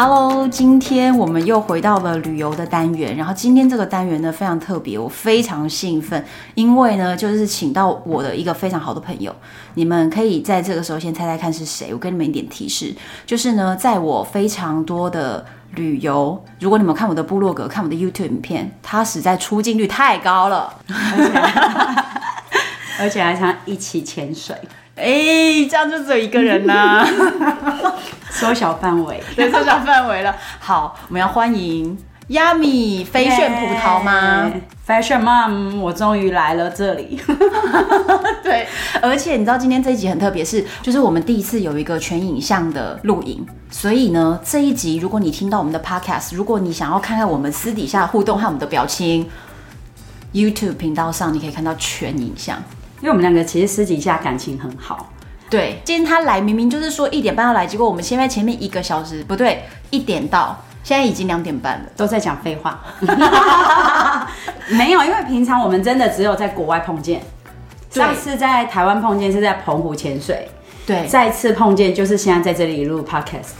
Hello，今天我们又回到了旅游的单元。然后今天这个单元呢，非常特别，我非常兴奋，因为呢就是请到我的一个非常好的朋友。你们可以在这个时候先猜猜看是谁。我给你们一点提示，就是呢，在我非常多的旅游，如果你们看我的部落格、看我的 YouTube 影片，他实在出镜率太高了，而且还常一起潜水。哎，这样就只有一个人啦、啊，缩小范围，对，缩小范围了。好，我们要欢迎 Yummy 飞炫葡萄吗？Fashion Mom，我终于来了这里。对，而且你知道今天这一集很特别，是就是我们第一次有一个全影像的录影，所以呢，这一集如果你听到我们的 Podcast，如果你想要看看我们私底下互动和我们的表情，YouTube 频道上你可以看到全影像。因为我们两个其实私底下感情很好，对。今天他来明明就是说一点半要来，结果我们现在前面一个小时不对，一点到，现在已经两点半了，都在讲废话。没有，因为平常我们真的只有在国外碰见，上次在台湾碰见是在澎湖潜水，对。再次碰见就是现在在这里录 podcast，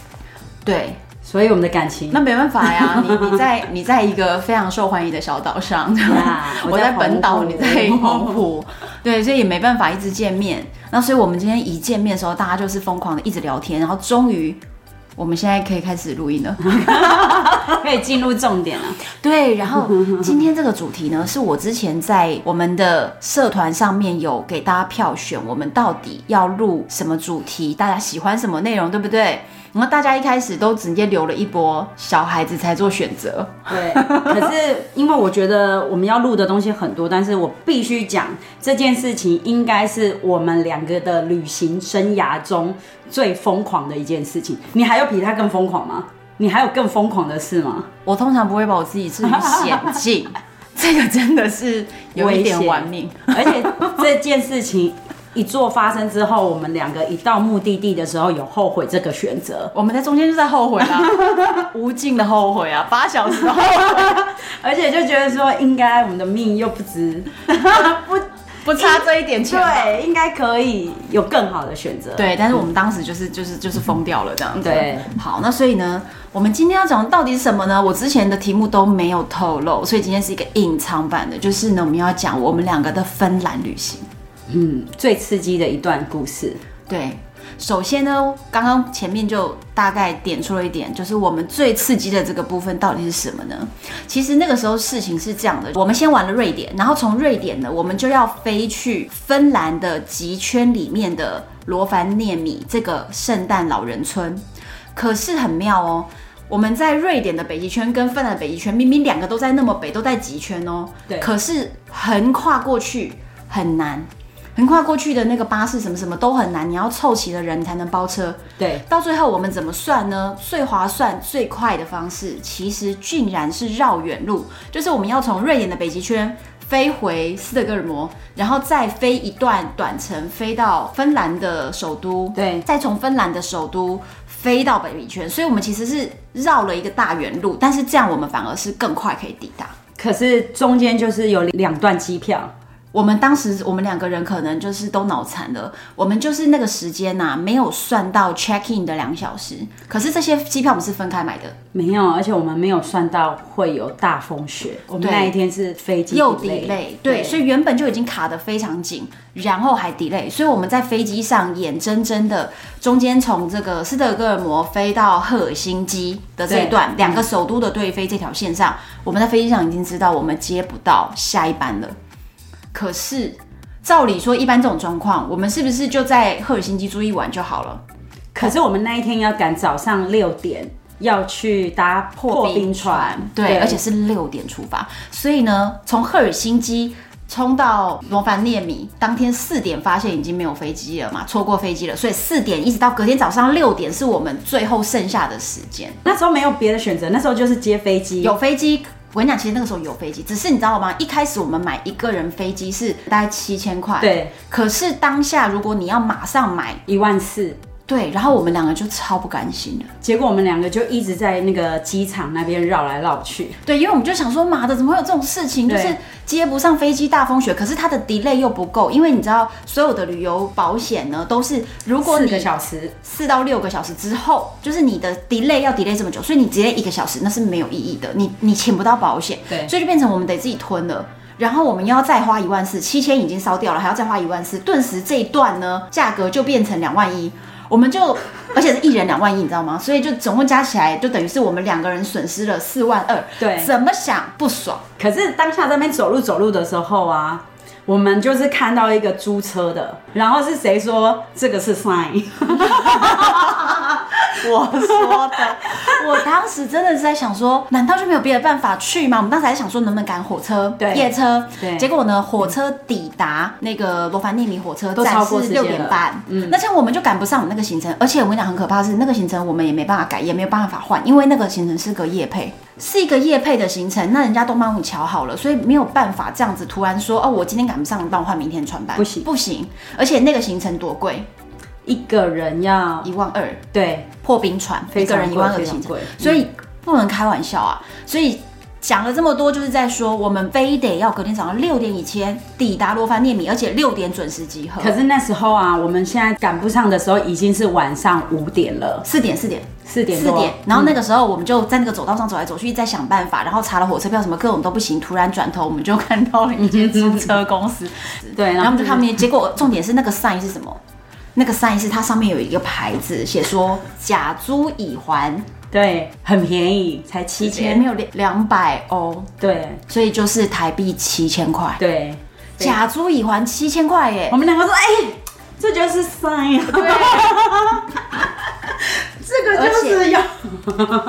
对。所以我们的感情那没办法呀，你你在你在一个非常受欢迎的小岛上，对吧？我在本岛，你在澎湖，对，所以也没办法一直见面。那所以我们今天一见面的时候，大家就是疯狂的一直聊天，然后终于我们现在可以开始录音了，可以进入重点了。对，然后今天这个主题呢，是我之前在我们的社团上面有给大家票选，我们到底要录什么主题，大家喜欢什么内容，对不对？然后大家一开始都直接留了一波小孩子才做选择，对。可是因为我觉得我们要录的东西很多，但是我必须讲这件事情应该是我们两个的旅行生涯中最疯狂的一件事情。你还有比他更疯狂吗？你还有更疯狂的事吗？我通常不会把我自己置于险境，这个真的是有一点玩命，而且这件事情。一做发生之后，我们两个一到目的地的时候有后悔这个选择。我们在中间就在后悔啊，无尽的后悔啊，八小时的后悔，而且就觉得说应该我们的命又不值，不不差这一点钱，对，应该可以有更好的选择。对，但是我们当时就是就是就是疯掉了这样子。对，好，那所以呢，我们今天要讲的到底是什么呢？我之前的题目都没有透露，所以今天是一个隐藏版的，就是呢，我们要讲我们两个的芬兰旅行。嗯，最刺激的一段故事。对，首先呢，刚刚前面就大概点出了一点，就是我们最刺激的这个部分到底是什么呢？其实那个时候事情是这样的，我们先玩了瑞典，然后从瑞典呢，我们就要飞去芬兰的极圈里面的罗凡涅米这个圣诞老人村。可是很妙哦，我们在瑞典的北极圈跟芬兰的北极圈，明明两个都在那么北，都在极圈哦，对，可是横跨过去很难。横跨过去的那个巴士什么什么都很难，你要凑齐的人才能包车。对，到最后我们怎么算呢？最划算、最快的方式，其实竟然是绕远路，就是我们要从瑞典的北极圈飞回斯德哥尔摩，然后再飞一段短程，飞到芬兰的首都。对，再从芬兰的首都飞到北极圈，所以我们其实是绕了一个大圆路，但是这样我们反而是更快可以抵达。可是中间就是有两段机票。我们当时我们两个人可能就是都脑残了，我们就是那个时间呐、啊，没有算到 check in 的两小时。可是这些机票我们是分开买的，没有，而且我们没有算到会有大风雪。我们那一天是飞机又 delay，对，所以原本就已经卡得非常紧，然后还 delay，所以我们在飞机上眼睁睁的中间从这个斯德哥尔摩飞到赫尔辛基的这一段两个首都的对飞这条线上，我们在飞机上已经知道我们接不到下一班了。可是，照理说，一般这种状况，我们是不是就在赫尔辛基住一晚就好了？可是我们那一天要赶早上六点要去搭破冰船，对，对，而且是六点出发，所以呢，从赫尔辛基。冲到罗凡涅米，当天四点发现已经没有飞机了嘛，错过飞机了，所以四点一直到隔天早上六点是我们最后剩下的时间。那时候没有别的选择，那时候就是接飞机。有飞机我跟你讲，其实那个时候有飞机，只是你知道吗？一开始我们买一个人飞机是大概七千块，对。可是当下如果你要马上买一万四。对，然后我们两个就超不甘心的，结果我们两个就一直在那个机场那边绕来绕去。对，因为我们就想说，妈的，怎么会有这种事情？就是接不上飞机，大风雪，可是它的 delay 又不够，因为你知道，所有的旅游保险呢，都是如果你四个小时，四到六个小时之后，就是你的 delay 要 delay 这么久，所以你 delay 一个小时，那是没有意义的，你你请不到保险，对，所以就变成我们得自己吞了。然后我们要再花一万四，七千已经烧掉了，还要再花一万四，顿时这一段呢，价格就变成两万一。我们就，而且是一人两万一，你知道吗？所以就总共加起来，就等于是我们两个人损失了四万二。对，怎么想不爽？可是当下在那边走路走路的时候啊，我们就是看到一个租车的，然后是谁说这个是 sign？我说的，我当时真的是在想说，难道就没有别的办法去吗？我们当时还在想说，能不能赶火车、对夜车？对。结果呢，火车抵达那个罗凡涅米火车站是六点半，嗯，那这样我们就赶不上我们那个行程。而且我跟你讲，很可怕的是那个行程我们也没办法改，也没有办法换，因为那个行程是个夜配，是一个夜配的行程，那人家都帮你瞧好了，所以没有办法这样子突然说，哦，我今天赶不上，你帮我换明天穿班，不行，不行。而且那个行程多贵。一个人要一万二，对，破冰船，一个人一万二的行程，所以不能开玩笑啊！所以讲了这么多，就是在说我们非得要隔天早上六点以前抵达罗凡涅米，而且六点准时集合。可是那时候啊，我们现在赶不上的时候已经是晚上五点了，四点，四点，四点，四点。然后那个时候我们就在那个走道上走来走去，在想办法，然后查了火车票，什么各种都不行。突然转头，我们就看到了一间租车公司，对，然后我们就看那边，结果重点是那个 sign 是什么？那个是它上面有一个牌子，写说假租已还，对，很便宜，才七千，没有两两百欧，对，所以就是台币七千块，对，假租已还七千块耶，我们两个说，哎、欸，这就是 sign，对，这个就是要，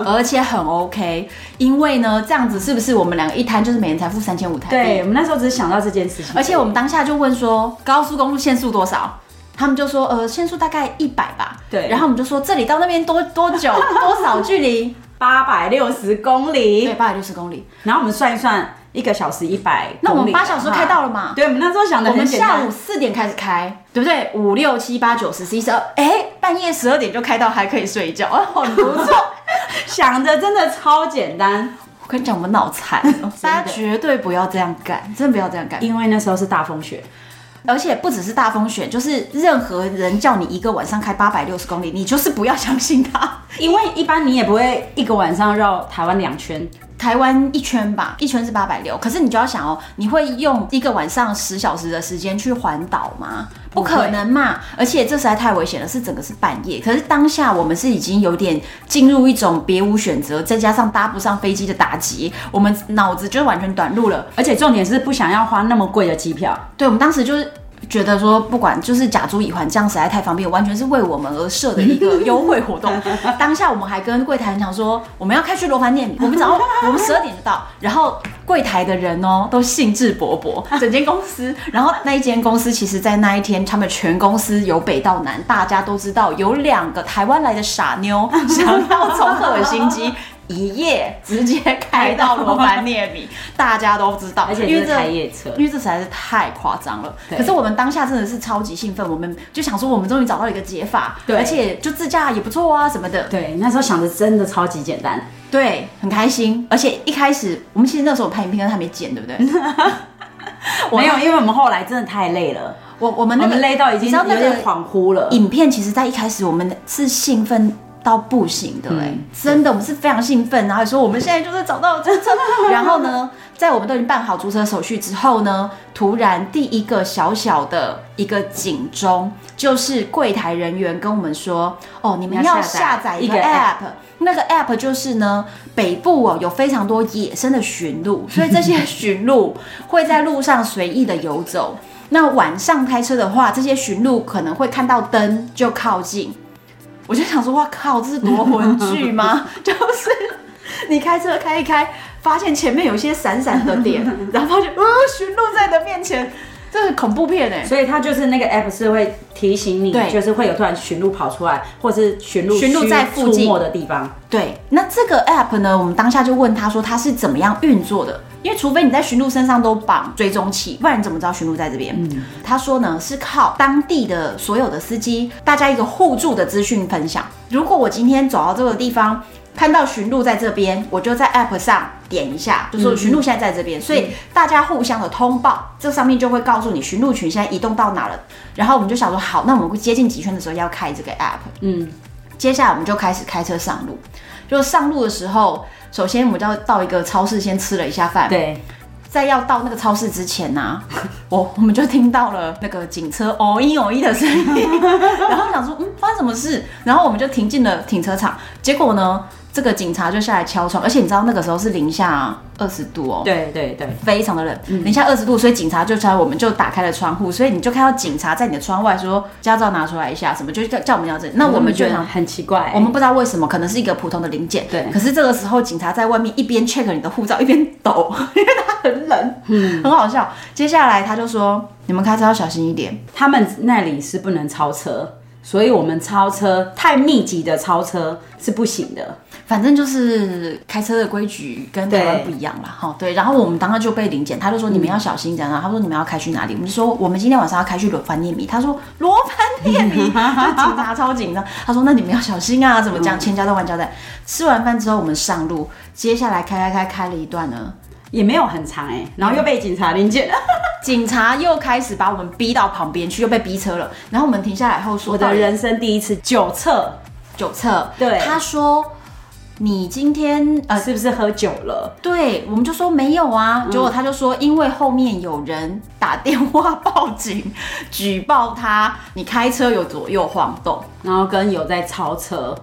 而且很 OK，因为呢，这样子是不是我们两个一摊就是每人才付三千五台币？对，我们那时候只是想到这件事情，而且我们当下就问说，高速公路限速多少？他们就说，呃，限速大概一百吧。对。然后我们就说，这里到那边多多久？多少距离？八百六十公里。对，八百六十公里。然后我们算一算，一个小时一百。那我们八小时开到了嘛？对，我们那时候想的很简单。我们下午四点开始开，对不对？五六七八九十十一十二，哎，半夜十二点就开到，还可以睡觉，很不错。想的真的超简单。我跟你讲，我们脑残，大家绝对不要这样干，真的不要这样干，因为那时候是大风雪。而且不只是大风雪，就是任何人叫你一个晚上开八百六十公里，你就是不要相信他，因为一般你也不会一个晚上绕台湾两圈。台湾一圈吧，一圈是八百六，可是你就要想哦，你会用一个晚上十小时的时间去环岛吗？不可能嘛！而且这实在太危险了，是整个是半夜。可是当下我们是已经有点进入一种别无选择，再加上搭不上飞机的打击，我们脑子就完全短路了。而且重点是不想要花那么贵的机票。对，我们当时就是。觉得说不管就是假租乙还，这样实在太方便，完全是为我们而设的一个优惠活动。当下我们还跟柜台人讲说，我们要开去罗凡涅米，我们早上 我们十二点就到。然后柜台的人哦都兴致勃勃，整间公司。然后那一间公司其实，在那一天，他们全公司由北到南，大家都知道有两个台湾来的傻妞想要从赫尔辛基。一夜直接开到罗凡涅米，大家都知道，而且是开夜车，因为这实在是太夸张了。可是我们当下真的是超级兴奋，我们就想说，我们终于找到一个解法，对，而且就自驾也不错啊什么的。对，那时候想的真的超级简单，对，很开心。而且一开始我们其实那时候拍影片还没剪，对不对？没有，因为我们后来真的太累了，我我们那个累到已经有点恍惚了。影片其实在一开始我们是兴奋。到不行的哎、欸，嗯、真的，我们是非常兴奋，然后说我们现在就是找到了租车，然后呢，在我们都已经办好租车手续之后呢，突然第一个小小的一个警钟，就是柜台人员跟我们说，哦，你们要下载一个 app，那个 app 就是呢，北部哦有非常多野生的驯鹿，所以这些驯鹿会在路上随意的游走，那晚上开车的话，这些驯鹿可能会看到灯就靠近。我就想说，哇靠，这是夺魂剧吗？就是你开车开一开，发现前面有一些闪闪的点，然后发现，呃，驯鹿在你的面前，这是恐怖片哎。所以它就是那个 app 是会提醒你，就是会有突然驯鹿跑出来，或者是驯鹿驯鹿在附近的地方。对，那这个 app 呢，我们当下就问他说，它是怎么样运作的？因为除非你在驯鹿身上都绑追踪器，不然你怎么知道驯鹿在这边？嗯，他说呢，是靠当地的所有的司机，大家一个互助的资讯分享。如果我今天走到这个地方，看到寻路在这边，我就在 app 上点一下，就说寻路现在在这边，嗯、所以大家互相的通报，这上面就会告诉你寻路群现在移动到哪了。然后我们就想说，好，那我们接近几圈的时候要开这个 app。嗯，接下来我们就开始开车上路。就上路的时候，首先我们就要到一个超市先吃了一下饭。对。在要到那个超市之前呢、啊，我我们就听到了那个警车哦一哦一的声音，然后想说嗯发生什么事，然后我们就停进了停车场，结果呢？这个警察就下来敲窗，而且你知道那个时候是零下二十度哦，对对对，非常的冷，嗯、零下二十度，所以警察就敲，我们就打开了窗户，所以你就看到警察在你的窗外说驾照拿出来一下，什么？就叫叫我们要这里，那我们就想很奇怪，我们不知道为什么，可能是一个普通的零件，对，可是这个时候警察在外面一边 check 你的护照，一边抖，因为他很冷，嗯，很好笑。接下来他就说，你们开车要小心一点，他们那里是不能超车。所以，我们超车太密集的超车是不行的。反正就是开车的规矩跟台湾不一样啦。哈，对。然后我们当时就被临检，他就说你们要小心这样。他说你们要开去哪里？我们就说我们今天晚上要开去罗凡涅米。他说罗凡涅米，就警察超紧张。他说那你们要小心啊，怎么讲？千交代万交代。吃完饭之后，我们上路，接下来开开开开了一段呢。也没有很长哎、欸，然后又被警察临检了，警察又开始把我们逼到旁边去，又被逼车了。然后我们停下来后说：“我的人生第一次酒测，酒测。”对，他说：“你今天呃是不是喝酒了？”对，我们就说没有啊。结果他就说：“因为后面有人打电话报警，举报他，你开车有左右晃动，然后跟有在超车。”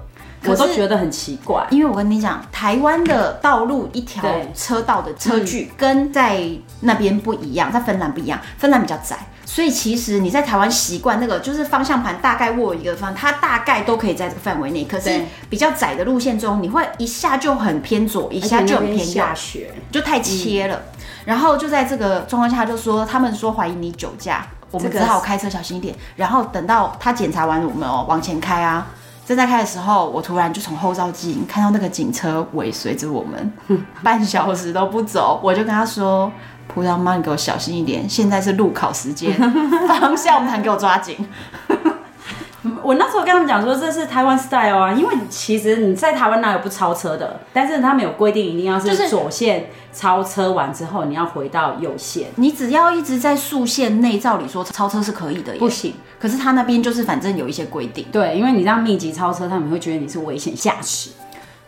我都觉得很奇怪，因为我跟你讲，台湾的道路一条车道的车距跟在那边不一样，在芬兰不一样，芬兰比较窄，所以其实你在台湾习惯那个就是方向盘大概握一个方，它大概都可以在这个范围内。可是比较窄的路线中，你会一下就很偏左，一下就很偏右，下雪就太切了。嗯、然后就在这个状况下，就说他们说怀疑你酒驾，我们只好开车小心一点。然后等到他检查完我们哦，往前开啊。正在开的时候，我突然就从后照镜看到那个警车尾随着我们，半小时都不走。我就跟他说：“葡萄妈，你给我小心一点，现在是路考时间，方向盘给我抓紧。”我那时候跟他们讲说，这是台湾 style 啊，因为其实你在台湾哪有不超车的，但是他们有规定一定要是左线超车完之后，你要回到右线，你只要一直在速线内，照理说超车是可以的，不行。可是他那边就是反正有一些规定，对，因为你这样密集超车，他们会觉得你是危险驾驶。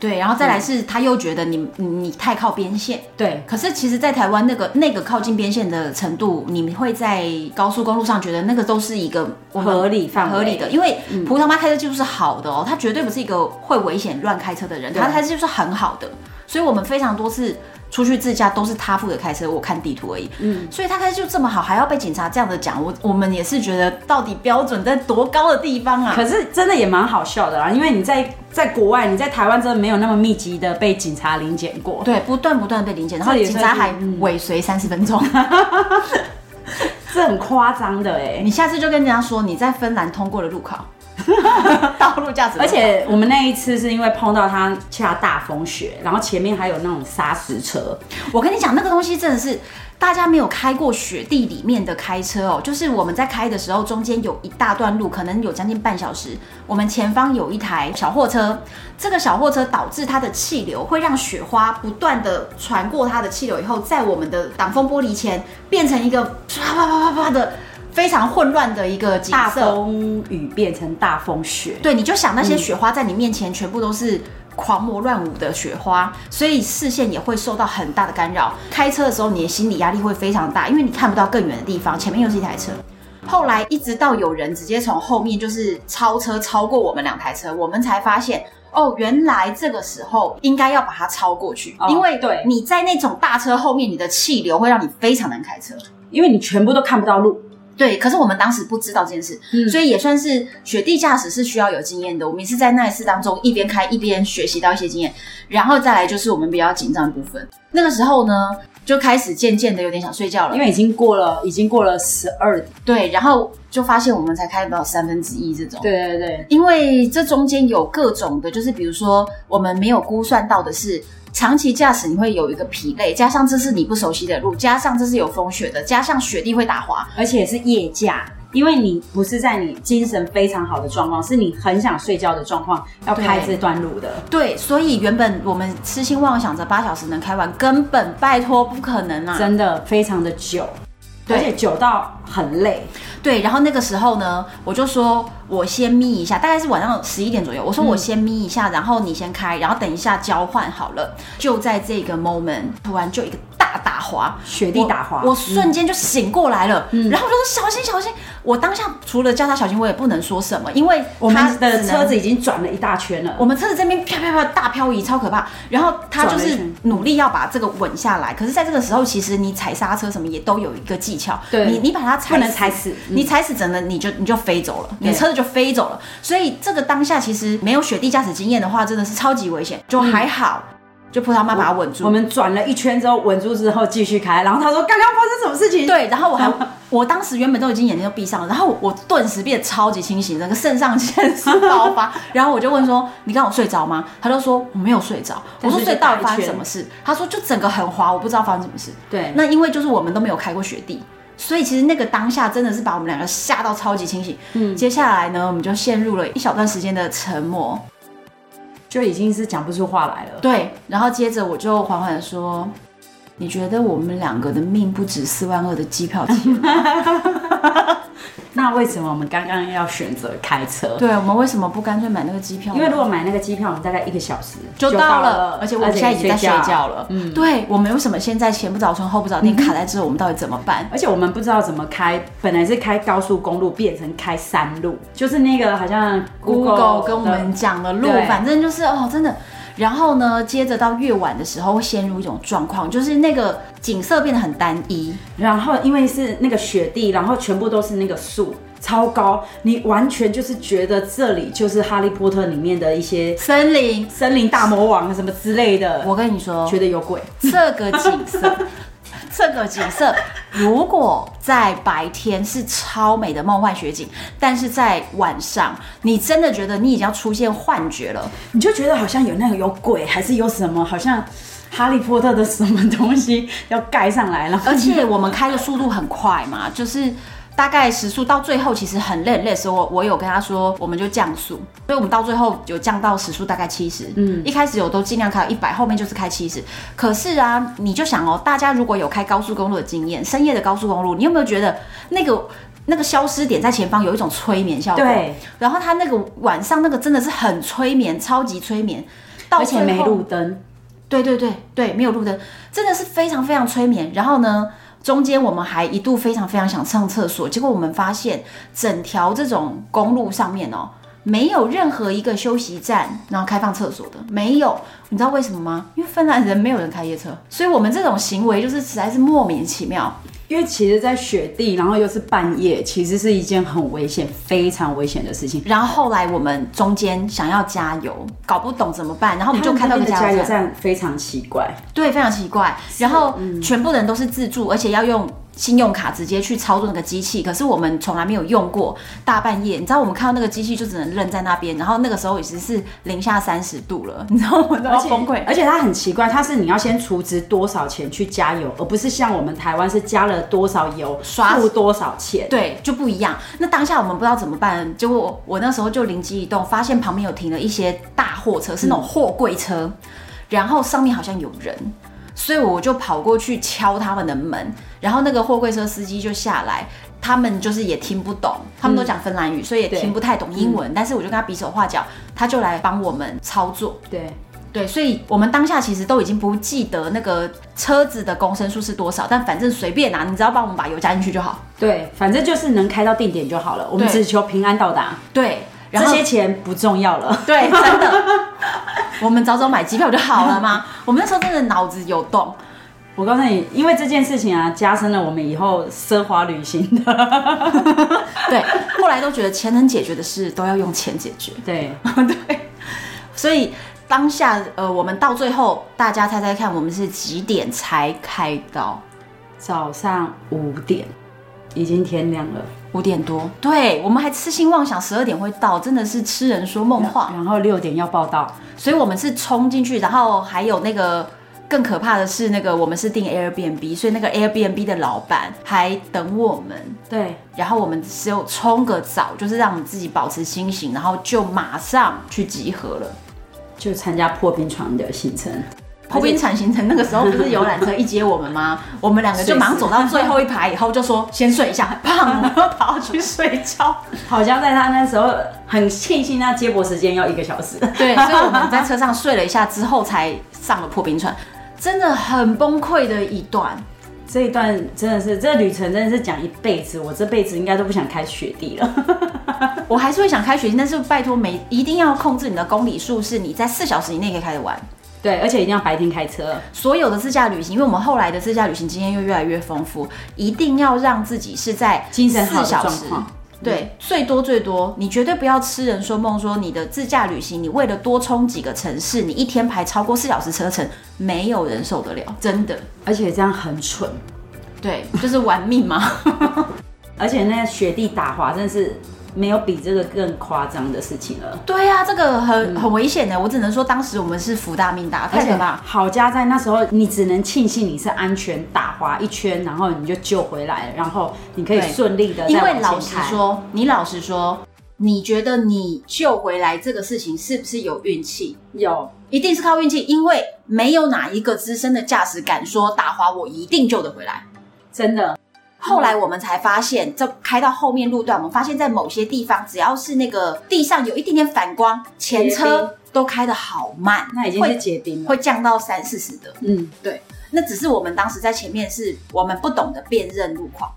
对，然后再来是，他又觉得你你，你太靠边线。对，可是其实，在台湾那个那个靠近边线的程度，你会在高速公路上觉得那个都是一个合理范围合理的，因为葡萄妈开车技术是好的哦，他绝对不是一个会危险乱开车的人，他开车技术是很好的，所以我们非常多次。出去自驾都是他负责开车，我看地图而已。嗯，所以他开车就这么好，还要被警察这样的讲，我我们也是觉得到底标准在多高的地方啊？可是真的也蛮好笑的啦，因为你在在国外，你在台湾真的没有那么密集的被警察临检过。对，不断不断被临检，然后警察还尾随三十分钟，这很夸张的哎。你下次就跟人家说你在芬兰通过了路考。道路驾驶，而且我们那一次是因为碰到他下大风雪，然后前面还有那种砂石车。我跟你讲，那个东西真的是大家没有开过雪地里面的开车哦。就是我们在开的时候，中间有一大段路，可能有将近半小时。我们前方有一台小货车，这个小货车导致它的气流会让雪花不断的传过它的气流，以后在我们的挡风玻璃前变成一个啪啪啪啪啪的。非常混乱的一个景色，大风雨变成大风雪，对，你就想那些雪花在你面前全部都是狂魔乱舞的雪花，所以视线也会受到很大的干扰。开车的时候，你的心理压力会非常大，因为你看不到更远的地方，前面又是一台车。后来一直到有人直接从后面就是超车超过我们两台车，我们才发现哦，原来这个时候应该要把它超过去，因为对你在那种大车后面，你的气流会让你非常难开车，因为你全部都看不到路。对，可是我们当时不知道这件事，嗯、所以也算是雪地驾驶是需要有经验的。我们也是在那一次当中一边开一边学习到一些经验，然后再来就是我们比较紧张的部分。那个时候呢，就开始渐渐的有点想睡觉了，因为已经过了，已经过了十二点。对，然后就发现我们才开不到三分之一这种。对对对，因为这中间有各种的，就是比如说我们没有估算到的是。长期驾驶你会有一个疲累，加上这是你不熟悉的路，加上这是有风雪的，加上雪地会打滑，而且是夜驾，因为你不是在你精神非常好的状况，是你很想睡觉的状况要开这段路的。对，所以原本我们痴心妄想着八小时能开完，根本拜托不可能啊！真的非常的久，而且久到很累。对，然后那个时候呢，我就说。我先眯一下，大概是晚上十一点左右。我说我先眯一下，嗯、然后你先开，然后等一下交换好了。就在这个 moment，突然就一个大打滑，雪地打滑，我，我瞬间就醒过来了。嗯、然后我就说小心小心。我当下除了叫他小心，我也不能说什么，因为我们的车子已经转了一大圈了。我们车子这边飘飘飘大漂移，超可怕。然后他就是努力要把这个稳下来，可是在这个时候，其实你踩刹车什么也都有一个技巧。对，你你把它踩不能踩死，你踩死整个你就你就飞走了，你车子就飞走了，所以这个当下其实没有雪地驾驶经验的话，真的是超级危险。就还好，嗯、就葡萄妈把它稳住。我们转了一圈之后稳住之后继续开，然后他说刚刚发生什么事情？对，然后我还 我当时原本都已经眼睛都闭上了，然后我顿时变得超级清醒，整个肾上腺素爆发。然后我就问说：“你刚有睡着吗？”他就说：“我没有睡着。”我说：“所以到底发生什么事？”他说：“就整个很滑，我不知道发生什么事。”对，那因为就是我们都没有开过雪地。所以其实那个当下真的是把我们两个吓到超级清醒。嗯，接下来呢，我们就陷入了一小段时间的沉默，就已经是讲不出话来了。对，然后接着我就缓缓的说：“你觉得我们两个的命不值四万二的机票钱吗？” 那为什么我们刚刚要选择开车？对，我们为什么不干脆买那个机票？因为如果买那个机票，我们大概一个小时就到了，而且我们现在已经在睡觉了。嗯，对，我们为什么现在前不着村后不着店卡在这？我们到底怎么办？而且我们不知道怎么开，本来是开高速公路，变成开山路，就是那个好像 Google, Google 跟我们讲的路，反正就是哦，真的。然后呢，接着到越晚的时候会陷入一种状况，就是那个景色变得很单一。然后因为是那个雪地，然后全部都是那个树，超高，你完全就是觉得这里就是哈利波特里面的一些 森林、森林大魔王什么之类的。我跟你说，觉得有鬼。这个景色。这个景色，如果在白天是超美的梦幻雪景，但是在晚上，你真的觉得你已经要出现幻觉了，你就觉得好像有那个有鬼，还是有什么，好像哈利波特的什么东西要盖上来了。而且我们开的速度很快嘛，就是。大概时速到最后其实很累很累的时候，我我有跟他说，我们就降速，所以我们到最后有降到时速大概七十。嗯，一开始我都尽量开到一百，后面就是开七十。可是啊，你就想哦，大家如果有开高速公路的经验，深夜的高速公路，你有没有觉得那个那个消失点在前方有一种催眠效果？对。然后他那个晚上那个真的是很催眠，超级催眠。而且没路灯。对对对对，没有路灯，真的是非常非常催眠。然后呢？中间我们还一度非常非常想上厕所，结果我们发现整条这种公路上面哦，没有任何一个休息站，然后开放厕所的，没有。你知道为什么吗？因为芬兰人没有人开夜车，所以我们这种行为就是实在是莫名其妙。因为其实，在雪地，然后又是半夜，其实是一件很危险、非常危险的事情。然后后来我们中间想要加油，搞不懂怎么办，然后我们就看到个加油站，非常奇怪，对，非常奇怪。然后全部人都是自助，而且要用。信用卡直接去操作那个机器，可是我们从来没有用过。大半夜，你知道我们看到那个机器就只能愣在那边，然后那个时候已经是零下三十度了，你知道吗？都要崩溃。而且它很奇怪，它是你要先储值多少钱去加油，而不是像我们台湾是加了多少油刷付多少钱，对，就不一样。那当下我们不知道怎么办，结果我，我那时候就灵机一动，发现旁边有停了一些大货车，是那种货柜车，嗯、然后上面好像有人。所以我就跑过去敲他们的门，然后那个货柜车司机就下来，他们就是也听不懂，他们都讲芬兰语，嗯、所以也听不太懂英文。嗯、但是我就跟他比手画脚，他就来帮我们操作。对对，所以我们当下其实都已经不记得那个车子的公升数是多少，但反正随便拿，你只要帮我们把油加进去就好。对，反正就是能开到定点就好了，我们只求平安到达。对。然后这些钱不重要了，对，真的，我们早早买机票就好了嘛？我们那时候真的脑子有洞。我告诉你，因为这件事情啊，加深了我们以后奢华旅行的。对，后来都觉得钱能解决的事都要用钱解决。对，对，所以当下呃，我们到最后，大家猜猜看，我们是几点才开到？早上五点，已经天亮了，五点多。对，我们还痴心妄想十二点会到，真的是痴人说梦话。然后六点要报到，所以我们是冲进去，然后还有那个。更可怕的是，那个我们是订 Airbnb，所以那个 Airbnb 的老板还等我们。对，然后我们只有冲个澡，就是让我们自己保持清醒，然后就马上去集合了，就参加破冰船的行程。破冰船行程那个时候不是游览车一接我们吗？我们两个就马上走到最后一排，以后就说先睡一下，胖，然后跑去睡觉。好像在他那时候很庆幸，那接驳时间要一个小时。对，所以我们在车上睡了一下之后，才上了破冰船。真的很崩溃的一段，这一段真的是这旅程真的是讲一辈子，我这辈子应该都不想开雪地了。我还是会想开雪地，但是拜托每一定要控制你的公里数，是你在四小时以内可以开得完。对，而且一定要白天开车。所有的自驾旅行，因为我们后来的自驾旅行经验又越来越丰富，一定要让自己是在精神好四小时。对，最多最多，你绝对不要痴人说梦，说你的自驾旅行，你为了多冲几个城市，你一天排超过四小时车程，没有人受得了，真的。而且这样很蠢，对，就是玩命嘛。而且那雪地打滑真的是。没有比这个更夸张的事情了。对呀、啊，这个很、嗯、很危险的。我只能说，当时我们是福大命大，太可怕。好家在那时候，你只能庆幸你是安全打滑一圈，然后你就救回来了，然后你可以顺利的。因为老实说，你老实说，你觉得你救回来这个事情是不是有运气？有，一定是靠运气，因为没有哪一个资深的驾驶敢说打滑我一定救得回来，真的。后来我们才发现，这开到后面路段，我们发现在某些地方，只要是那个地上有一点点反光，前车都开得好慢，那已经是结冰了，会降到三四十的。嗯，对，那只是我们当时在前面，是我们不懂得辨认路况。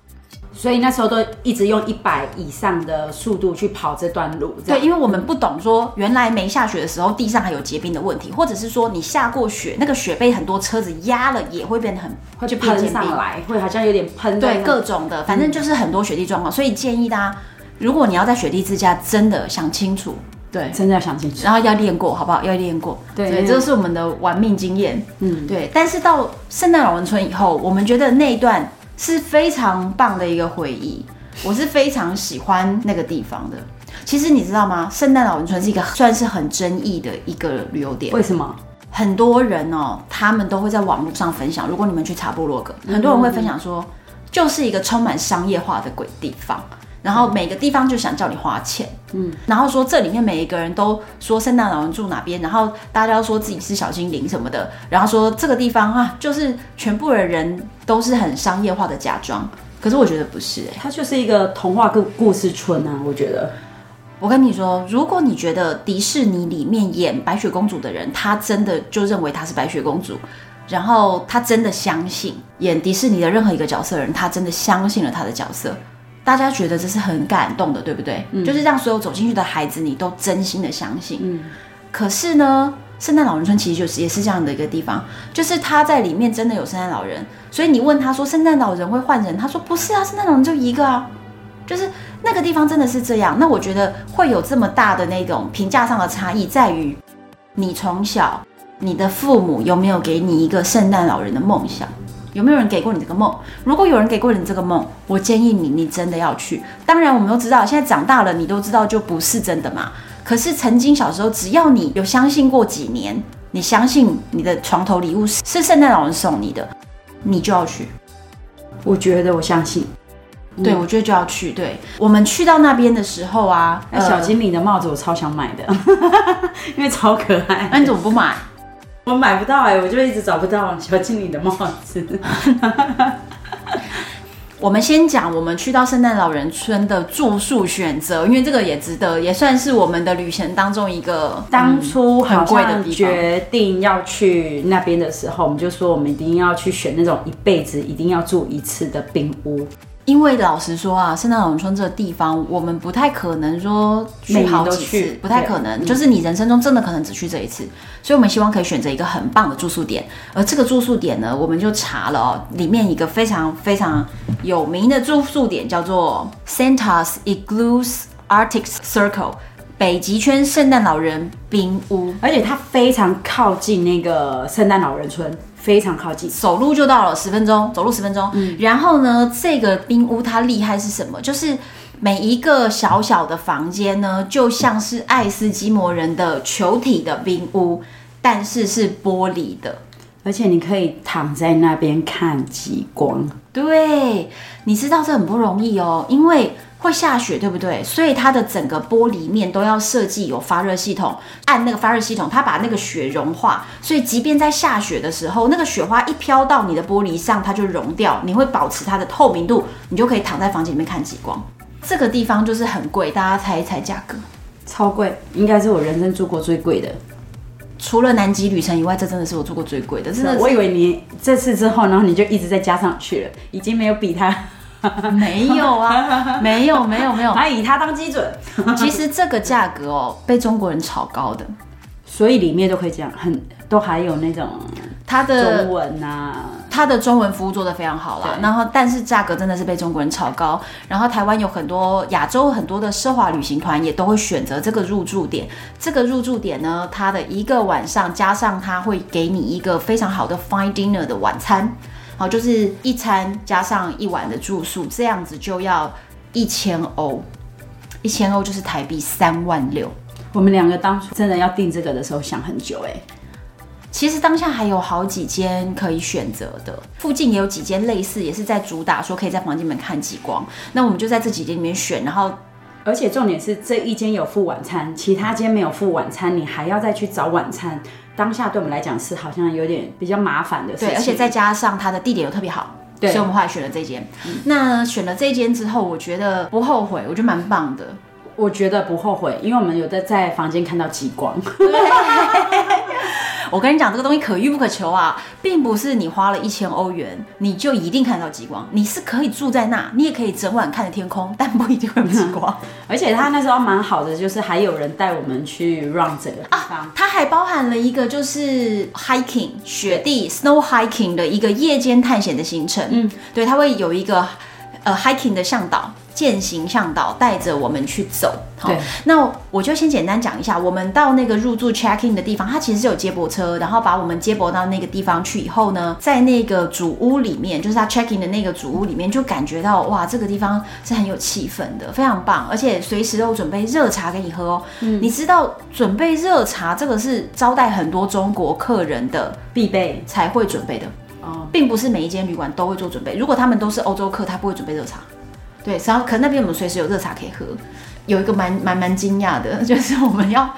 所以那时候都一直用一百以上的速度去跑这段路。对，因为我们不懂说原来没下雪的时候地上还有结冰的问题，或者是说你下过雪，那个雪被很多车子压了也会变得很会就喷上来，会好像有点喷。对，各种的，反正就是很多雪地状况。嗯。所以建议大家，如果你要在雪地自驾，真的想清楚，对，真的要想清楚，然后要练过，好不好？要练过。对，对，这是我们的玩命经验。嗯，对。但是到圣诞老人村以后，我们觉得那一段。是非常棒的一个回忆，我是非常喜欢那个地方的。其实你知道吗？圣诞老人村是一个算是很争议的一个旅游点。为什么？很多人哦，他们都会在网络上分享。如果你们去查部落格，很多人会分享说，就是一个充满商业化的鬼地方。然后每个地方就想叫你花钱，嗯，然后说这里面每一个人都说圣诞老人住哪边，然后大家都说自己是小精灵什么的，然后说这个地方啊，就是全部的人都是很商业化的假装，可是我觉得不是，它就是一个童话故故事村啊，我觉得。我跟你说，如果你觉得迪士尼里面演白雪公主的人，他真的就认为她是白雪公主，然后他真的相信演迪士尼的任何一个角色的人，他真的相信了他的角色。大家觉得这是很感动的，对不对？嗯，就是让所有走进去的孩子，你都真心的相信。嗯，可是呢，圣诞老人村其实就是也是这样的一个地方，就是他在里面真的有圣诞老人，所以你问他说圣诞老人会换人，他说不是啊，圣诞老人就一个啊，就是那个地方真的是这样。那我觉得会有这么大的那种评价上的差异，在于你从小你的父母有没有给你一个圣诞老人的梦想。有没有人给过你这个梦？如果有人给过你这个梦，我建议你，你真的要去。当然，我们都知道，现在长大了，你都知道就不是真的嘛。可是曾经小时候，只要你有相信过几年，你相信你的床头礼物是是圣诞老人送你的，你就要去。我觉得我相信，对，我觉得就要去。对，我们去到那边的时候啊，那，小精灵的帽子我超想买的，因为超可爱。那你怎么不买？我买不到哎、欸，我就一直找不到小精灵的帽子。我们先讲我们去到圣诞老人村的住宿选择，因为这个也值得，也算是我们的旅程当中一个当初很贵的地方。决定要去那边的时候，我们就说我们一定要去选那种一辈子一定要住一次的冰屋。因为老实说啊，圣诞老人村这个地方，我们不太可能说去好几次，不太可能。就是你人生中真的可能只去这一次，所以我们希望可以选择一个很棒的住宿点。而这个住宿点呢，我们就查了哦，里面一个非常非常有名的住宿点叫做 Santa's Igloo Arctic Circle，北极圈圣诞老人冰屋，而且它非常靠近那个圣诞老人村，非常靠近，走路就到了十分钟，走路十分钟。嗯，然后呢，这个冰屋它厉害是什么？就是每一个小小的房间呢，就像是爱斯基摩人的球体的冰屋，但是是玻璃的。而且你可以躺在那边看极光。对，你知道这很不容易哦，因为会下雪，对不对？所以它的整个玻璃面都要设计有发热系统，按那个发热系统，它把那个雪融化。所以即便在下雪的时候，那个雪花一飘到你的玻璃上，它就融掉，你会保持它的透明度，你就可以躺在房间里面看极光。这个地方就是很贵，大家猜一猜价格？超贵，应该是我人生住过最贵的。除了南极旅程以外，这真的是我做过最贵的。真的，我以为你这次之后，然后你就一直在加上去了，已经没有比它。没有啊，没有没有没有，还以它当基准。其实这个价格哦，被中国人炒高的，所以里面都可以讲很，都还有那种它的中文啊。它的中文服务做得非常好啦，然后但是价格真的是被中国人炒高，然后台湾有很多亚洲很多的奢华旅行团也都会选择这个入住点。这个入住点呢，它的一个晚上加上它会给你一个非常好的 fine dinner 的晚餐，好，就是一餐加上一晚的住宿，这样子就要一千欧，一千欧就是台币三万六。我们两个当初真的要订这个的时候想很久哎。其实当下还有好几间可以选择的，附近也有几间类似，也是在主打说可以在房间里面看极光。那我们就在这几间里面选，然后，而且重点是这一间有付晚餐，其他间没有付晚餐，你还要再去找晚餐。当下对我们来讲是好像有点比较麻烦的事情。对，而且再加上它的地点又特别好，对，所以我们后来选了这间。嗯、那选了这间之后，我觉得不后悔，我觉得蛮棒的。我觉得不后悔，因为我们有的在房间看到极光。对我跟你讲，这个东西可遇不可求啊，并不是你花了一千欧元你就一定看到极光。你是可以住在那，你也可以整晚看着天空，但不一定会有极光。而且他那时候蛮好的，就是还有人带我们去 run 这个地方。啊，它还包含了一个就是 hiking 雪地 snow hiking 的一个夜间探险的行程。嗯，对，它会有一个呃 hiking 的向导。践行向导带着我们去走，好，那我就先简单讲一下，我们到那个入住 check in 的地方，它其实是有接驳车，然后把我们接驳到那个地方去以后呢，在那个主屋里面，就是他 check in 的那个主屋里面，就感觉到哇，这个地方是很有气氛的，非常棒，而且随时都准备热茶给你喝哦。嗯，你知道准备热茶这个是招待很多中国客人的必备。才会准备的哦，并不是每一间旅馆都会做准备，如果他们都是欧洲客，他不会准备热茶。对，然后可能那边我们随时有热茶可以喝。有一个蛮蛮蛮惊讶的，就是我们要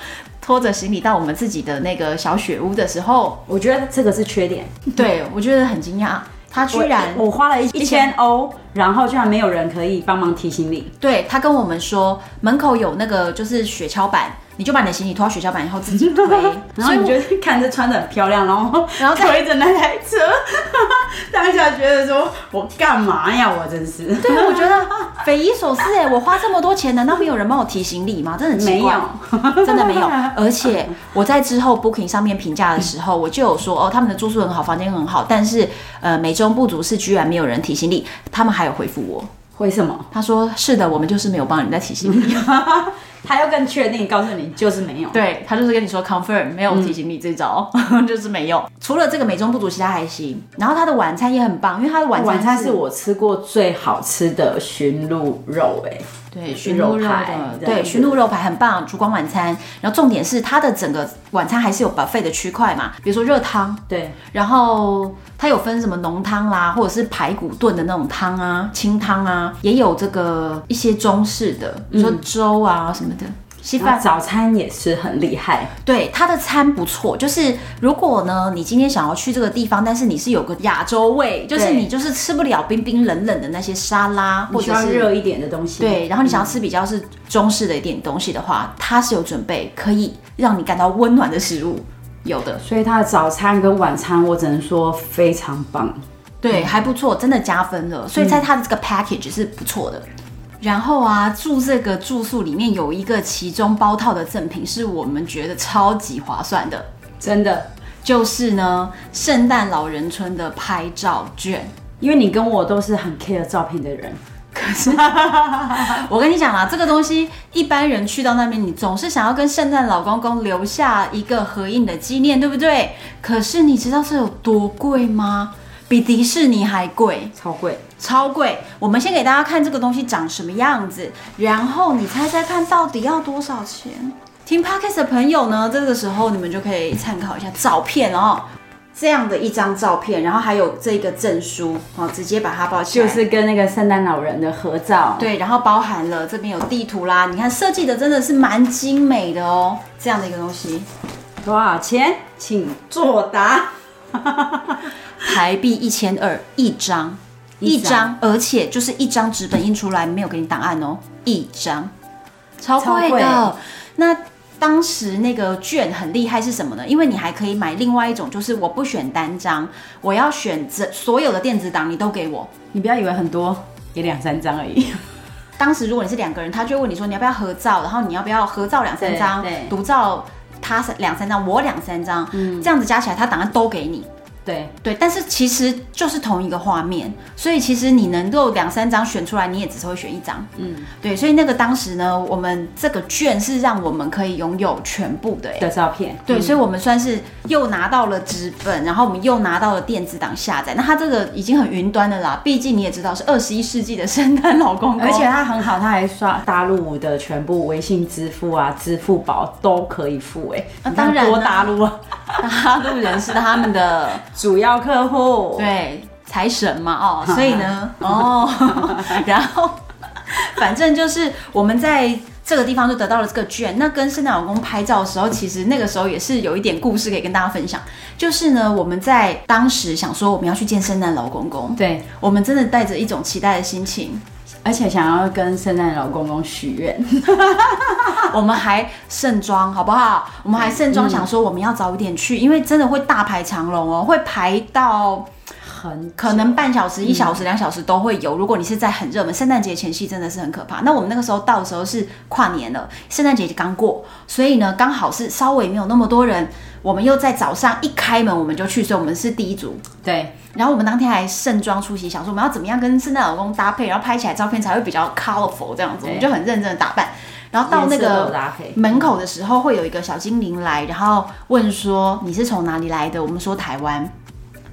拖着行李到我们自己的那个小雪屋的时候，我觉得这个是缺点。对，我觉得很惊讶，他居然我，我花了一一千欧，然后居然没有人可以帮忙提行李。对，他跟我们说门口有那个就是雪橇板。你就把你的行李拖到雪橇板以后自己推，然后你就看着穿的很漂亮，然后然后推着那台车，当下觉得说我干嘛呀？我真是，对，我觉得匪夷所思哎，我花这么多钱，难道没有人帮我提行李吗？真的很奇怪，没有，真的没有。而且我在之后 Booking 上面评价的时候，我就有说哦，他们的住宿很好，房间很好，但是呃美中不足是居然没有人提行李。他们还有回复我，为什么？他说是的，我们就是没有帮你在提行李。他要更确定告诉你就是没有，对，他就是跟你说 confirm 没有提醒你这招，嗯、就是没有。除了这个美中不足，其他还行。然后他的晚餐也很棒，因为他的晚餐晚餐是我吃过最好吃的驯鹿肉，哎，对，熏鹿肉排，对，熏鹿肉排很棒，烛光晚餐。然后重点是它的整个晚餐还是有 buffet 的区块嘛，比如说热汤，对，然后它有分什么浓汤啦，或者是排骨炖的那种汤啊，清汤啊，也有这个一些中式的，比如说粥啊什么。稀饭早餐也是很厉害，对，它的餐不错。就是如果呢，你今天想要去这个地方，但是你是有个亚洲味，就是你就是吃不了冰冰冷冷的那些沙拉，或者是热一点的东西。对，然后你想要吃比较是中式的一点东西的话，它是有准备可以让你感到温暖的食物，有的。所以它的早餐跟晚餐，我只能说非常棒，对，还不错，真的加分了。所以在它的这个 package 是不错的。然后啊，住这个住宿里面有一个其中包套的赠品，是我们觉得超级划算的，真的就是呢，圣诞老人村的拍照券。因为你跟我都是很 care 照片的人，可可是 我跟你讲啦，这个东西一般人去到那边，你总是想要跟圣诞老公公留下一个合影的纪念，对不对？可是你知道这有多贵吗？比迪士尼还贵，超贵，超贵。我们先给大家看这个东西长什么样子，然后你猜猜看到底要多少钱？听 Podcast 的朋友呢，这个时候你们就可以参考一下照片哦。这样的一张照片，然后还有这个证书，哦，直接把它包起来，就是跟那个圣诞老人的合照。对，然后包含了这边有地图啦，你看设计的真的是蛮精美的哦，这样的一个东西，多少钱？请作答。台币一千二一张，一张，而且就是一张纸本印出来，没有给你档案哦，一张，超贵的。贵那。当时那个券很厉害是什么呢？因为你还可以买另外一种，就是我不选单张，我要选择所有的电子档，你都给我。你不要以为很多，也两三张而已。当时如果你是两个人，他就会问你说你要不要合照，然后你要不要合照两三张，独照他两三张，我两三张，嗯，这样子加起来他档案都给你。对对，但是其实就是同一个画面，所以其实你能够两三张选出来，你也只是会选一张。嗯，对，所以那个当时呢，我们这个券是让我们可以拥有全部的的照片。对，嗯、所以我们算是又拿到了纸本，然后我们又拿到了电子档下载。那它这个已经很云端的啦，毕竟你也知道是二十一世纪的圣诞老公公，而且它很好，它还刷大陆的全部微信支付啊、支付宝都可以付、欸。哎、啊，当然多大陆啊，大陆人是他们的。主要客户对财神嘛哦，所以呢哦，然后反正就是我们在这个地方就得到了这个券。那跟圣诞老公拍照的时候，其实那个时候也是有一点故事可以跟大家分享。就是呢，我们在当时想说我们要去见圣诞老公公，对，我们真的带着一种期待的心情，而且想要跟圣诞老公公许愿。我们还盛装，好不好？我们还盛装，想说我们要早一点去，因为真的会大排长龙哦，会排到很可能半小时、一小时、两小时都会有。如果你是在很热门圣诞节前夕，真的是很可怕。那我们那个时候到的时候是跨年了，圣诞节刚过，所以呢，刚好是稍微没有那么多人。我们又在早上一开门我们就去，所以我们是第一组。对，然后我们当天还盛装出席，想说我们要怎么样跟圣诞老公搭配，然后拍起来照片才会比较 colorful 这样子，我们就很认真的打扮。然后到那个门口的时候，会有一个小精灵来，然后问说你是从哪里来的？我们说台湾。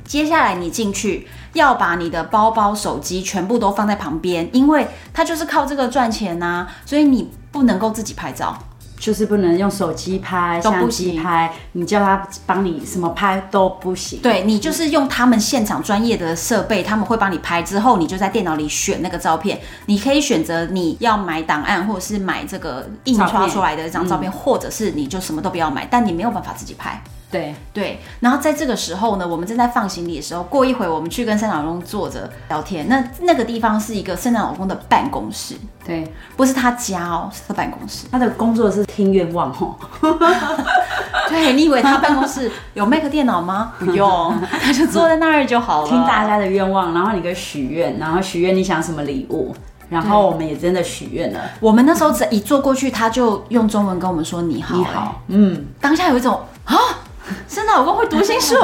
接下来你进去要把你的包包、手机全部都放在旁边，因为他就是靠这个赚钱呐，所以你不能够自己拍照。就是不能用手机拍、相机拍，你叫他帮你什么拍都不行。对，你就是用他们现场专业的设备，他们会帮你拍，之后你就在电脑里选那个照片。你可以选择你要买档案，或者是买这个印刷出来的一张照片，照片，或者是你就什么都不要买，但你没有办法自己拍。对对，然后在这个时候呢，我们正在放行李的时候，过一会我们去跟圣诞老公坐着聊天。那那个地方是一个圣诞老公的办公室，对，不是他家哦，是他办公室。他的工作是听愿望哦。对，你以为他办公室有 Mac 电脑吗？不用，他就坐在那儿就好了，听大家的愿望，然后你可以许愿，然后许愿你想什么礼物，然后我们也真的许愿了。我们那时候只一坐过去，他就用中文跟我们说你好，你好，嗯，当下有一种啊。圣诞老公会读心术，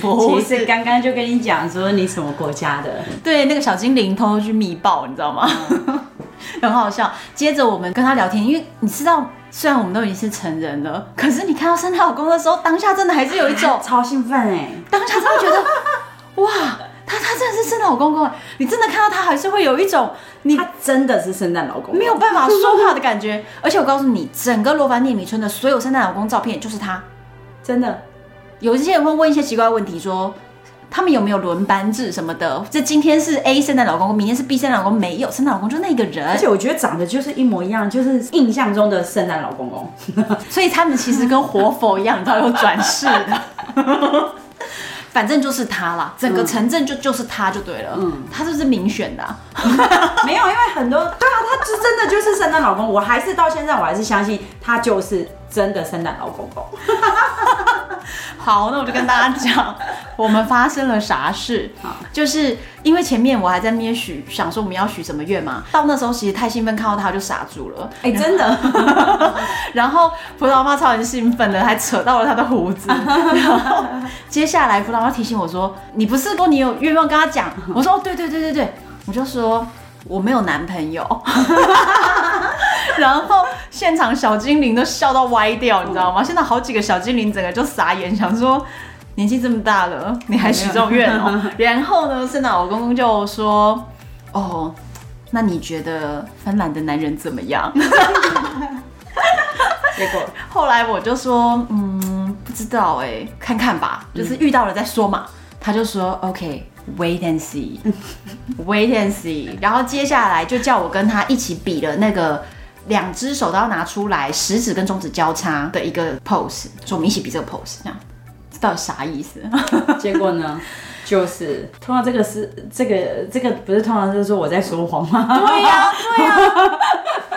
其实刚刚就跟你讲说你什么国家的，对，那个小精灵偷偷去密报，你知道吗？很好笑。接着我们跟他聊天，因为你知道，虽然我们都已经是成人了，可是你看到圣诞老公的时候，当下真的还是有一种 超兴奋哎，当下真的觉得哇，他他真的是圣诞老公公，你真的看到他还是会有一种你他真的是圣诞老公，没有办法说话的感觉。而且我告诉你，整个罗凡涅米村的所有圣诞老公照片就是他。真的，有一些人会问一些奇怪问题，说他们有没有轮班制什么的？这今天是 A 圣诞老公公，明天是 B 圣诞老公公，没有圣诞老公就那个人。而且我觉得长得就是一模一样，就是印象中的圣诞老公公。所以他们其实跟活佛一样，你知道有转世的。反正就是他啦，整个城镇就就是他就对了。嗯，他就是民选的啊？没有，因为很多对啊，他就真的就是圣诞老公。我还是到现在我还是相信他就是真的圣诞老公公。好，那我就跟大家讲，我们发生了啥事？好，就是因为前面我还在那边许，想说我们要许什么愿嘛。到那时候其实太兴奋，看到他就傻住了。哎、欸，真的。然后葡萄妈超级兴奋的，还扯到了他的胡子。然后接下来葡萄妈提醒我说：“你不是说你有愿望跟他讲？”我说：“哦，对对对对对。”我就说：“我没有男朋友。然后现场小精灵都笑到歪掉，你知道吗？现在好几个小精灵整个就傻眼，想说年纪这么大了，你还许这种愿哦。然后呢，圣诞老公公就说：“哦，那你觉得芬兰的男人怎么样？” 结果后来我就说：“嗯，不知道哎，看看吧，就是遇到了再说嘛。”他就说：“OK，wait and see，wait and see。”然后接下来就叫我跟他一起比了那个。两只手都要拿出来，食指跟中指交叉的一个 pose，说我们一起比这个 pose，这样，这到底啥意思？结果呢，就是通常这个是这个这个不是通常就是说我在说谎吗？对呀、啊，对呀、啊。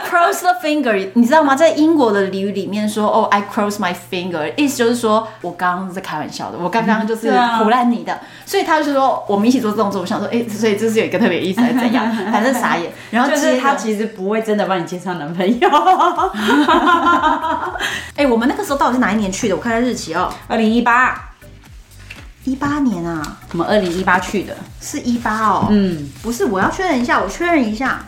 Cross the finger，你知道吗？在英国的俚语里面说，哦，I cross my finger，意思就是说我刚刚是在开玩笑的，我刚刚就是唬烂你的，所以他就说我们一起做这动作，我想说，哎、欸，所以这是有一个特别意思还是 怎样？反正傻眼。然后就是他其实不会真的帮你介绍男朋友。哎、欸，我们那个时候到底是哪一年去的？我看下日期哦，二零一八，一八年啊，我们二零一八去的，是一八哦。嗯，不是，我要确认一下，我确认一下。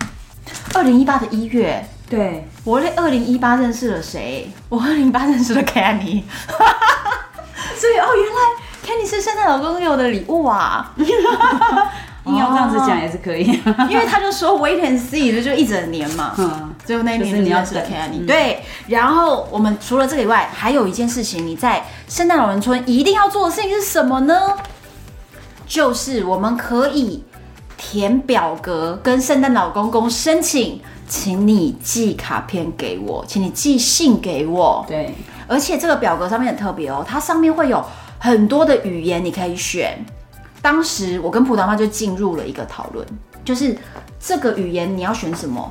二零一八的一月，对，我在二零一八认识了谁？我二零一八认识了 Kenny，所以哦，原来 Kenny 是圣诞老公公给我的礼物啊！硬要这样子讲也是可以，因为他就说 Wait and see，就一整年嘛。嗯，最后那一年是 Kenny，对。然后我们除了这个以外，还有一件事情，你在圣诞老人村一定要做的事情是什么呢？就是我们可以。填表格跟圣诞老公公申请，请你寄卡片给我，请你寄信给我。对，而且这个表格上面很特别哦，它上面会有很多的语言你可以选。当时我跟葡萄妈就进入了一个讨论，就是这个语言你要选什么？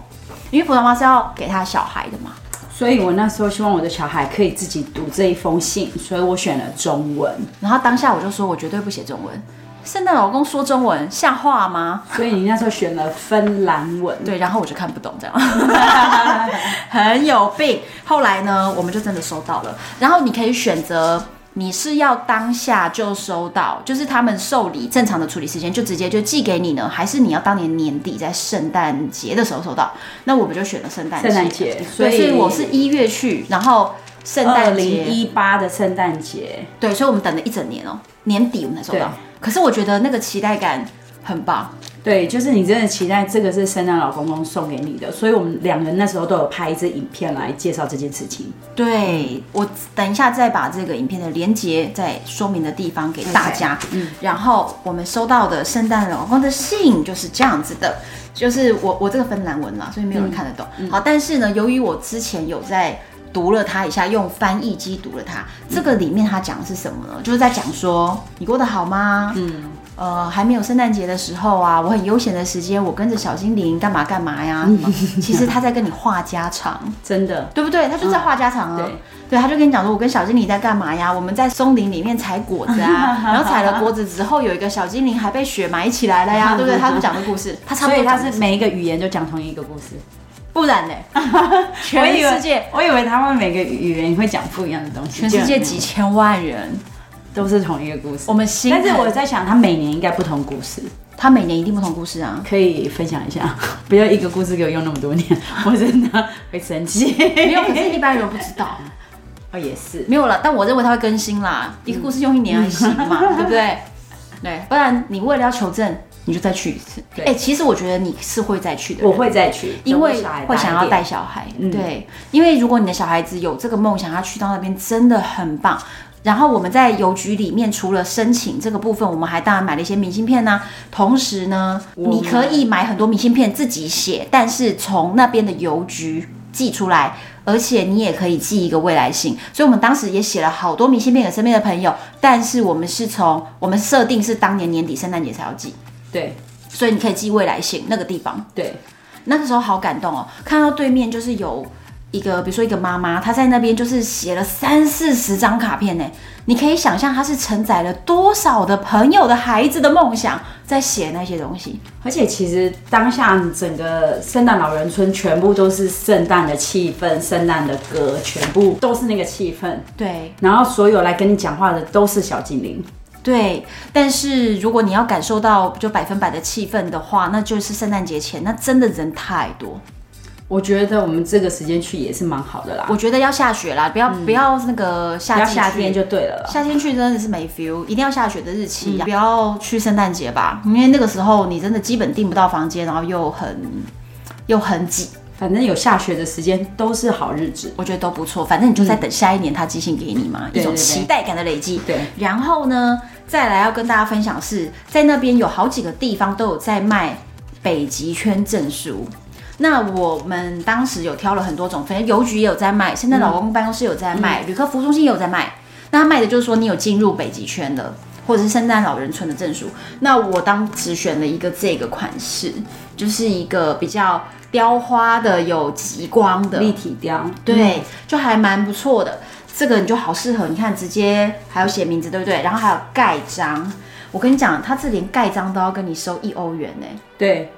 因为葡萄妈是要给他小孩的嘛，所以我那时候希望我的小孩可以自己读这一封信，所以我选了中文。然后当下我就说，我绝对不写中文。圣诞老公说中文像话吗？所以你那时候选了芬兰文，对，然后我就看不懂这样，很有病。后来呢，我们就真的收到了。然后你可以选择，你是要当下就收到，就是他们受理正常的处理时间就直接就寄给你呢，还是你要当年年底在圣诞节的时候收到？那我们就选了圣诞节。圣诞节，所以我是一月去，然后圣诞节二零一八的圣诞节，对，所以我们等了一整年哦，年底我们才收到。可是我觉得那个期待感很棒，对，就是你真的期待这个是圣诞老公公送给你的，所以我们两人那时候都有拍一支影片来介绍这件事情。对，我等一下再把这个影片的连接在说明的地方给大家。Okay, 嗯，然后我们收到的圣诞老公公的信就是这样子的，就是我我这个芬兰文啦，所以没有人看得懂。嗯、好，但是呢，由于我之前有在。读了它一下，用翻译机读了它。这个里面它讲的是什么呢？就是在讲说你过得好吗？嗯，呃，还没有圣诞节的时候啊，我很悠闲的时间，我跟着小精灵干嘛干嘛呀？其实他在跟你话家常，真的，对不对？他就在话家常啊。对，对，他就跟你讲说，我跟小精灵在干嘛呀？我们在松林里面采果子啊，然后采了果子之后，有一个小精灵还被雪埋起来了呀，对不对？他就讲的故事，他差不多，所以他是每一个语言就讲同一个故事。不然呢？全世界我，我以为他们每个语言会讲不一样的东西。全世界几千万人都是同一个故事。我们心，但是我在想，他每年应该不同故事。他每年一定不同故事啊！可以分享一下，不要一个故事给我用那么多年，我真的会生气。没有，可是一般人不知道。哦，也是没有了。但我认为他会更新啦，一个故事用一年还行嘛，对不对？对，不然你为了要求证。你就再去一次。哎、欸，其实我觉得你是会再去的。我会再去，因为会想要带小孩。嗯、对，因为如果你的小孩子有这个梦想，要去到那边真的很棒。然后我们在邮局里面，除了申请这个部分，我们还当然买了一些明信片呢、啊。同时呢，你可以买很多明信片自己写，但是从那边的邮局寄出来，而且你也可以寄一个未来信。所以我们当时也写了好多明信片给身边的朋友，但是我们是从我们设定是当年年底圣诞节才要寄。对，所以你可以寄未来信那个地方。对，那个时候好感动哦，看到对面就是有一个，比如说一个妈妈，她在那边就是写了三四十张卡片呢。你可以想象她是承载了多少的朋友的孩子的梦想，在写那些东西。而且其实当下整个圣诞老人村全部都是圣诞的气氛，圣诞的歌全部都是那个气氛。对，然后所有来跟你讲话的都是小精灵。对，但是如果你要感受到就百分百的气氛的话，那就是圣诞节前，那真的人太多。我觉得我们这个时间去也是蛮好的啦。我觉得要下雪啦，不要、嗯、不要那个夏天，夏天就对了。夏天去真的是没 feel，一定要下雪的日期，嗯、不要去圣诞节吧，因为那个时候你真的基本订不到房间，然后又很又很挤。反正有下雪的时间都是好日子，我觉得都不错。反正你就在等下一年他寄信给你嘛，嗯、一种期待感的累积。对，然后呢，再来要跟大家分享是，在那边有好几个地方都有在卖北极圈证书。那我们当时有挑了很多种，反正邮局也有在卖，现在老公公办公室有在卖，嗯、旅客服务中心也有在卖。那他卖的就是说你有进入北极圈的，或者是圣诞老人村的证书。那我当时选了一个这个款式，就是一个比较雕花的，有极光的立体雕，对，就还蛮不错的。这个你就好适合，你看直接还有写名字，对不对？然后还有盖章。我跟你讲，他这连盖章都要跟你收一欧元呢。对。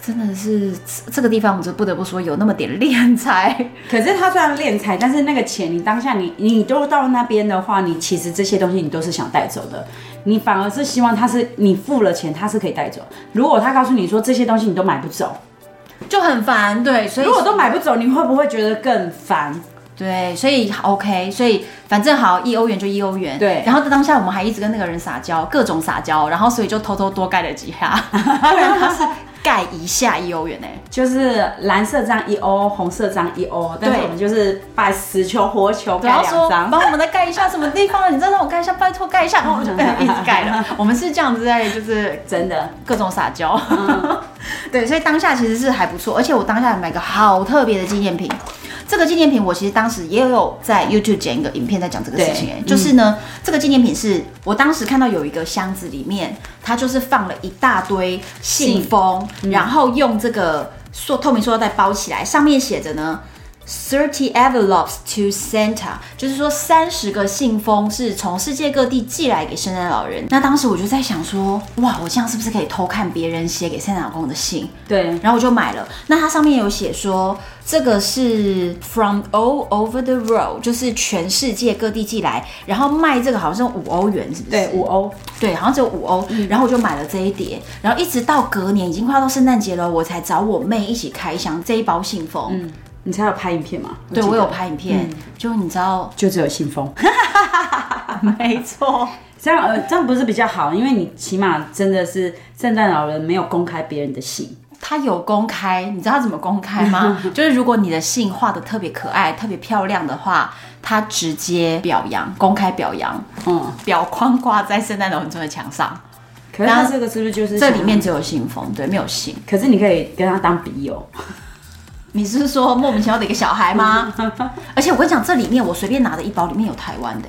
真的是这个地方，我就不得不说有那么点敛财。可是他虽然敛财，但是那个钱你当下你你都到那边的话，你其实这些东西你都是想带走的。你反而是希望他是你付了钱，他是可以带走。如果他告诉你说这些东西你都买不走，就很烦。对，所以如果都买不走，你会不会觉得更烦？对，所以 OK，所以反正好一欧元就一欧元。对，然后在当下我们还一直跟那个人撒娇，各种撒娇，然后所以就偷偷多盖了几下，不 然他是。盖一下一欧元呢，就是蓝色章一欧，红色章一欧。但是我们就是把死球活球盖两张，帮我们再盖一下什么地方？你再让我盖一下，拜托盖一下，然后我们就 一直盖了。我们是这样子在，就是真的各种撒娇。嗯、对，所以当下其实是还不错，而且我当下买个好特别的纪念品。这个纪念品，我其实当时也有在 YouTube 剪一个影片在讲这个事情。哎，就是呢，嗯、这个纪念品是我当时看到有一个箱子里面，它就是放了一大堆信封，嗯、然后用这个塑透明塑料袋包起来，上面写着呢。Thirty envelopes to Santa，就是说三十个信封是从世界各地寄来给圣诞老人。那当时我就在想说，哇，我这样是不是可以偷看别人写给圣诞老公的信？对，然后我就买了。那它上面有写说，这个是 from all over the world，就是全世界各地寄来，然后卖这个好像是五欧元，是不是？对，五欧，对，好像只有五欧。嗯、然后我就买了这一叠，然后一直到隔年，已经快要到圣诞节了，我才找我妹一起开箱这一包信封。嗯。你才有拍影片吗？对，我有拍影片，嗯、就你知道，就只有信封，没错。这样呃，这样不是比较好？因为你起码真的是圣诞老人没有公开别人的信，他有公开，你知道他怎么公开吗？就是如果你的信画的特别可爱、特别漂亮的话，他直接表扬，公开表扬，嗯，表框挂在圣诞老人村的墙上。可是他这个是不是就是这里面只有信封？对，没有信。可是你可以跟他当笔友。你是说莫名其妙的一个小孩吗？而且我跟你讲，这里面我随便拿的一包里面有台湾的，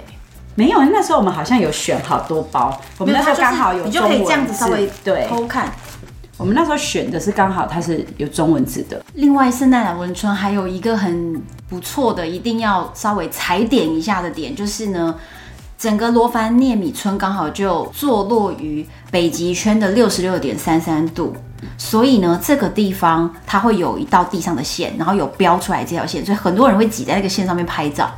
没有。那时候我们好像有选好多包，我们那时候刚好有，你就可以这样子稍微对偷看。我们那时候选的是刚好它是有中文字的。另外，圣诞老人村还有一个很不错的，一定要稍微踩点一下的点，就是呢，整个罗凡涅米村刚好就坐落于北极圈的六十六点三三度。所以呢，这个地方它会有一道地上的线，然后有标出来这条线，所以很多人会挤在那个线上面拍照。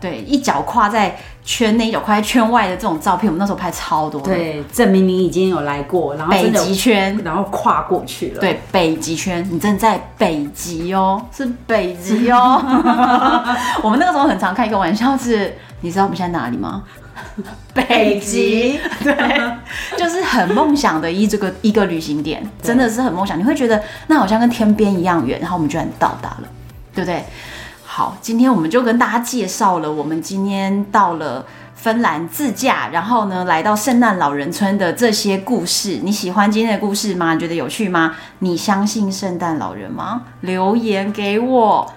对，一脚跨在圈内，一脚跨在圈外的这种照片，我们那时候拍超多。对，证明你已经有来过，然后北极圈，然后跨过去了。对，北极圈，你真的在北极哦，是北极哦。我们那个时候很常开一个玩笑是，你知道我们现在哪里吗？北极，对，就是很梦想的一这个一个旅行点，真的是很梦想。你会觉得那好像跟天边一样远，然后我们居然到达了，对不对？好，今天我们就跟大家介绍了，我们今天到了芬兰自驾，然后呢来到圣诞老人村的这些故事。你喜欢今天的故事吗？你觉得有趣吗？你相信圣诞老人吗？留言给我。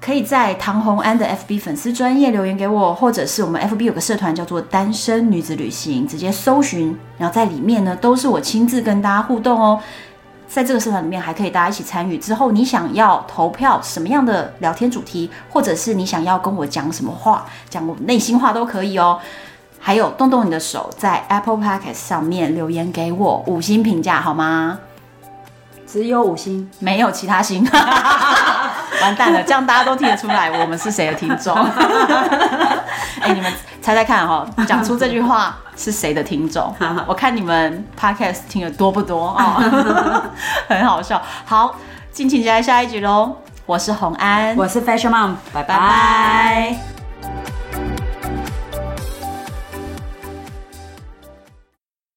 可以在唐红安的 FB 粉丝专业留言给我，或者是我们 FB 有个社团叫做单身女子旅行，直接搜寻，然后在里面呢都是我亲自跟大家互动哦。在这个社团里面还可以大家一起参与。之后你想要投票什么样的聊天主题，或者是你想要跟我讲什么话，讲我内心话都可以哦。还有动动你的手，在 Apple Podcast 上面留言给我五星评价好吗？只有五星，没有其他星。完蛋了，这样大家都听得出来我们是谁的听众。哎、欸，你们。猜猜看哈、哦，讲出这句话是谁的听众？我看你们 podcast 听的多不多哦，很好笑。好，敬请期待下一集喽。我是洪安，我是 Fashion Mom，拜拜。拜拜。